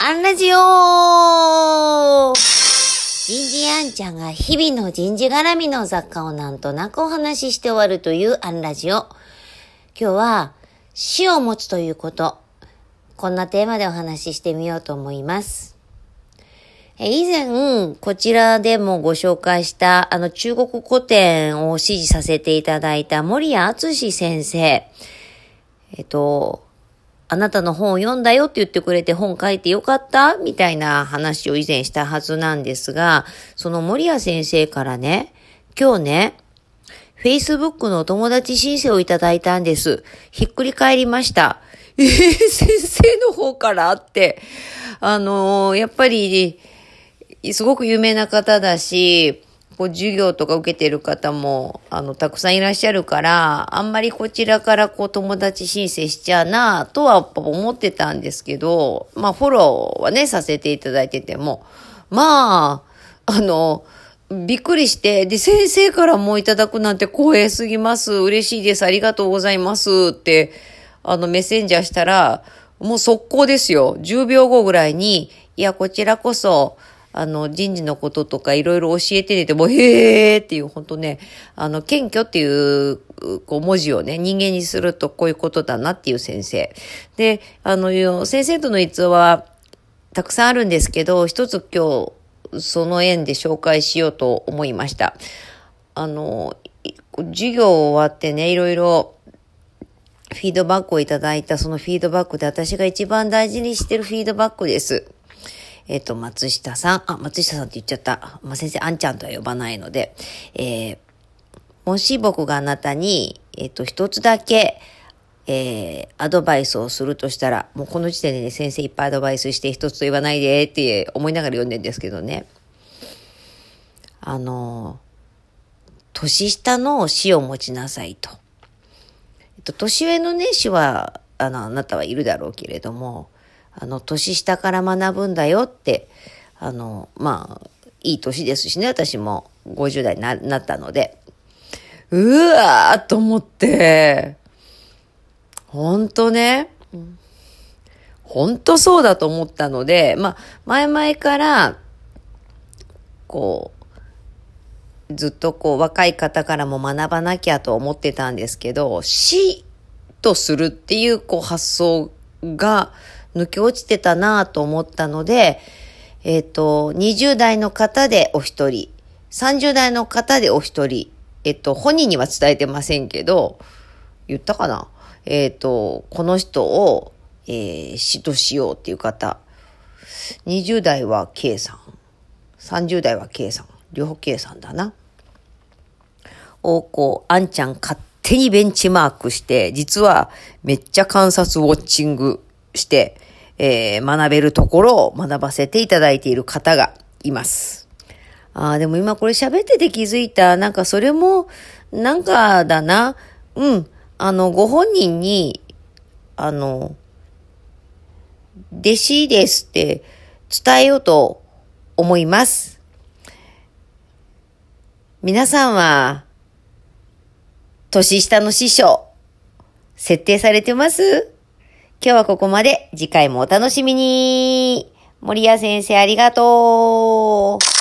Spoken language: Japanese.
アンラジオ人事アンちゃんが日々の人事絡みの雑貨をなんとなくお話しして終わるというアンラジオ。今日は死を持つということ。こんなテーマでお話ししてみようと思います。以前、こちらでもご紹介した、あの、中国古典を指示させていただいた森谷敦先生。えっと、あなたの本を読んだよって言ってくれて本書いてよかった？みたいな話を以前したはずなんですが、その森谷先生からね、今日ね、Facebook のお友達申請をいただいたんです。ひっくり返りました。えー、先生の方からって、あのー、やっぱり、すごく有名な方だし、こう授業とか受けてる方も、あの、たくさんいらっしゃるから、あんまりこちらからこう友達申請しちゃうなとは思ってたんですけど、まあフォローはね、させていただいてても、まあ、あの、びっくりして、で、先生からもいただくなんて光栄すぎます。嬉しいです。ありがとうございます。って、あの、メッセンジャーしたら、もう速攻ですよ。10秒後ぐらいに、いや、こちらこそ、あの、人事のこととかいろいろ教えてねて、もう、へーっていう、本当ね、あの、謙虚っていう、こう、文字をね、人間にするとこういうことだなっていう先生。で、あの、先生との逸話は、たくさんあるんですけど、一つ今日、その縁で紹介しようと思いました。あの、授業終わってね、いろいろ、フィードバックをいただいたそのフィードバックで私が一番大事にしてるフィードバックです。えっ、ー、と、松下さん、あ、松下さんって言っちゃった。まあ、先生、あんちゃんとは呼ばないので、えー、もし僕があなたに、えっ、ー、と、一つだけ、えー、アドバイスをするとしたら、もうこの時点でね、先生いっぱいアドバイスして一つと言わないでって思いながら読んでるんですけどね。あの、年下の死を持ちなさいと。えっと、年上のね、死は、あの、あなたはいるだろうけれども、あの、年下から学ぶんだよって、あの、まあ、いい年ですしね、私も。50代にななったので、うわーと思って、ほんとね、ほんとそうだと思ったので、まあ、前々から、こう、ずっとこう若い方からも学ばなきゃと思ってたんですけど、死とするっていうこう発想が抜け落ちてたなと思ったので、えっ、ー、と、20代の方でお一人、30代の方でお一人、えっ、ー、と、本人には伝えてませんけど、言ったかな？えっ、ー、と、この人を、えー、死としようっていう方、20代は K さん、30代は K さん、両方 K さんだな。を、こう、あんちゃん勝手にベンチマークして、実はめっちゃ観察ウォッチングして、えー、学べるところを学ばせていただいている方がいます。ああ、でも今これ喋ってて気づいた。なんかそれも、なんかだな。うん。あの、ご本人に、あの、弟子ですって伝えようと思います。皆さんは、年下の師匠、設定されてます？今日はここまで。次回もお楽しみに。森谷先生ありがとう。